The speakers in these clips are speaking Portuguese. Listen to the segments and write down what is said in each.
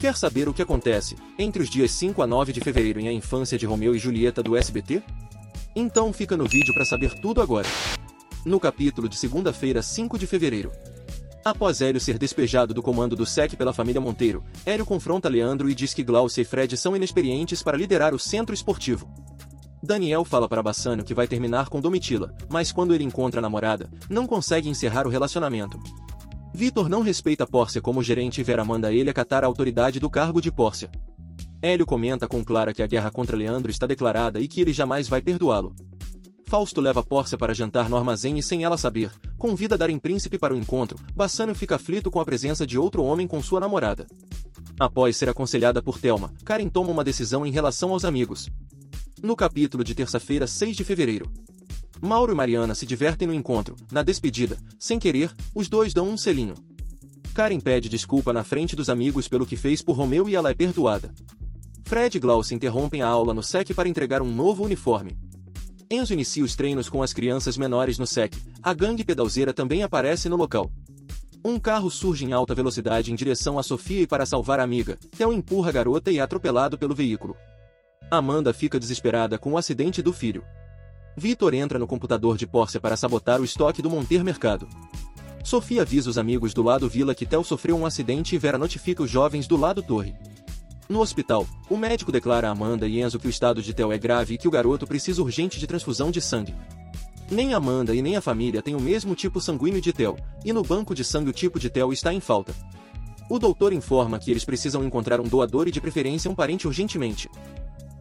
Quer saber o que acontece entre os dias 5 a 9 de fevereiro em A Infância de Romeu e Julieta do SBT? Então fica no vídeo para saber tudo agora. No capítulo de segunda-feira, 5 de fevereiro. Após Hélio ser despejado do comando do SEC pela família Monteiro, Hélio confronta Leandro e diz que Glaucia e Fred são inexperientes para liderar o centro esportivo. Daniel fala para Bassano que vai terminar com Domitila, mas quando ele encontra a namorada, não consegue encerrar o relacionamento. Vitor não respeita Pórcia como gerente e Vera manda ele acatar a autoridade do cargo de Pórcia. Hélio comenta com Clara que a guerra contra Leandro está declarada e que ele jamais vai perdoá-lo. Fausto leva Pórcia para jantar no armazém e sem ela saber, convida Darem Príncipe para o encontro, Bassano fica aflito com a presença de outro homem com sua namorada. Após ser aconselhada por Thelma, Karen toma uma decisão em relação aos amigos. No capítulo de terça-feira, 6 de fevereiro, Mauro e Mariana se divertem no encontro. Na despedida, sem querer, os dois dão um selinho. Karen pede desculpa na frente dos amigos pelo que fez por Romeu e ela é perdoada. Fred e Glaucia interrompem a aula no SEC para entregar um novo uniforme. Enzo inicia os treinos com as crianças menores no SEC. A gangue pedalzeira também aparece no local. Um carro surge em alta velocidade em direção a Sofia e para salvar a amiga, Theo empurra a garota e é atropelado pelo veículo. Amanda fica desesperada com o acidente do filho. Vitor entra no computador de Pórcia para sabotar o estoque do Monter Mercado. Sofia avisa os amigos do lado Vila que Tel sofreu um acidente e Vera notifica os jovens do lado Torre. No hospital, o médico declara a Amanda e Enzo que o estado de Tel é grave e que o garoto precisa urgente de transfusão de sangue. Nem Amanda e nem a família têm o mesmo tipo sanguíneo de Tel, e no banco de sangue o tipo de Tel está em falta. O doutor informa que eles precisam encontrar um doador e de preferência um parente urgentemente.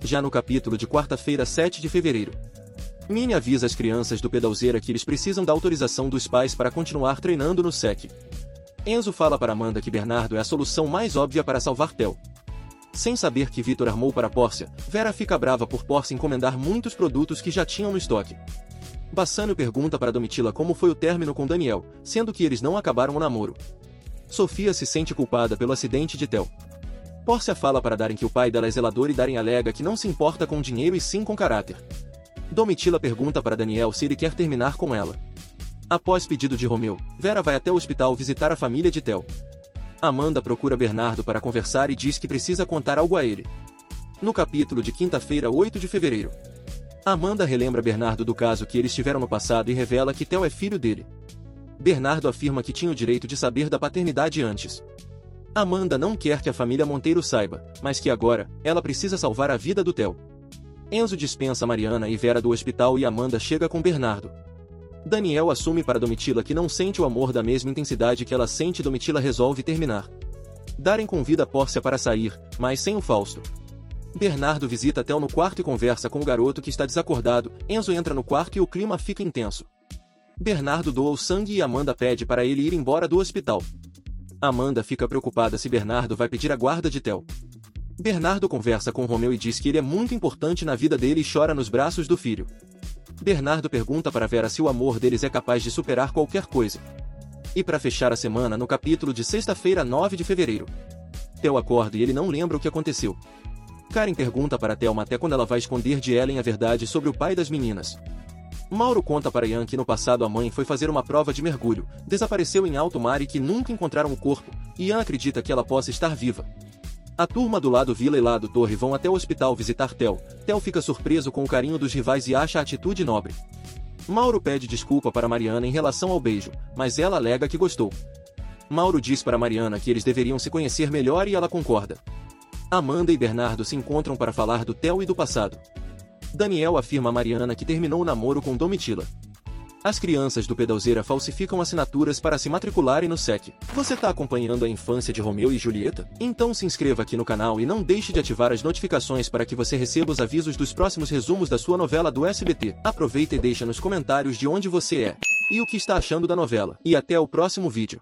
Já no capítulo de quarta-feira 7 de fevereiro, Minnie avisa as crianças do pedalzeira que eles precisam da autorização dos pais para continuar treinando no SEC. Enzo fala para Amanda que Bernardo é a solução mais óbvia para salvar Tel. Sem saber que Vitor armou para Pórcia, Vera fica brava por Pórcia encomendar muitos produtos que já tinham no estoque. Bassano pergunta para Domitila como foi o término com Daniel, sendo que eles não acabaram o namoro. Sofia se sente culpada pelo acidente de Tel. Pórcia fala para Darem que o pai dela é zelador e Darem alega que não se importa com dinheiro e sim com caráter. Domitila pergunta para Daniel se ele quer terminar com ela. Após pedido de Romeu, Vera vai até o hospital visitar a família de Tel. Amanda procura Bernardo para conversar e diz que precisa contar algo a ele. No capítulo de quinta-feira, 8 de fevereiro, Amanda relembra Bernardo do caso que eles tiveram no passado e revela que Tel é filho dele. Bernardo afirma que tinha o direito de saber da paternidade antes. Amanda não quer que a família Monteiro saiba, mas que agora, ela precisa salvar a vida do Tel. Enzo dispensa Mariana e Vera do hospital e Amanda chega com Bernardo. Daniel assume para Domitila que não sente o amor da mesma intensidade que ela sente Domitila resolve terminar. Darem convida Pórcia para sair, mas sem o Fausto. Bernardo visita Tel no quarto e conversa com o garoto que está desacordado. Enzo entra no quarto e o clima fica intenso. Bernardo doa o sangue e Amanda pede para ele ir embora do hospital. Amanda fica preocupada se Bernardo vai pedir a guarda de Tel. Bernardo conversa com Romeu e diz que ele é muito importante na vida dele e chora nos braços do filho. Bernardo pergunta para Vera se o amor deles é capaz de superar qualquer coisa. E para fechar a semana no capítulo de sexta-feira 9 de fevereiro. Theo acorda e ele não lembra o que aconteceu. Karen pergunta para Thelma até quando ela vai esconder de Ellen a verdade sobre o pai das meninas. Mauro conta para Ian que no passado a mãe foi fazer uma prova de mergulho, desapareceu em alto mar e que nunca encontraram o corpo. Ian acredita que ela possa estar viva, a turma do lado Vila e lado Torre vão até o hospital visitar Tel. Tel fica surpreso com o carinho dos rivais e acha a atitude nobre. Mauro pede desculpa para Mariana em relação ao beijo, mas ela alega que gostou. Mauro diz para Mariana que eles deveriam se conhecer melhor e ela concorda. Amanda e Bernardo se encontram para falar do Tel e do passado. Daniel afirma a Mariana que terminou o namoro com Domitila. As crianças do Pedalzeira falsificam assinaturas para se matricularem no SEC. Você está acompanhando a infância de Romeu e Julieta? Então se inscreva aqui no canal e não deixe de ativar as notificações para que você receba os avisos dos próximos resumos da sua novela do SBT. Aproveita e deixa nos comentários de onde você é e o que está achando da novela. E até o próximo vídeo.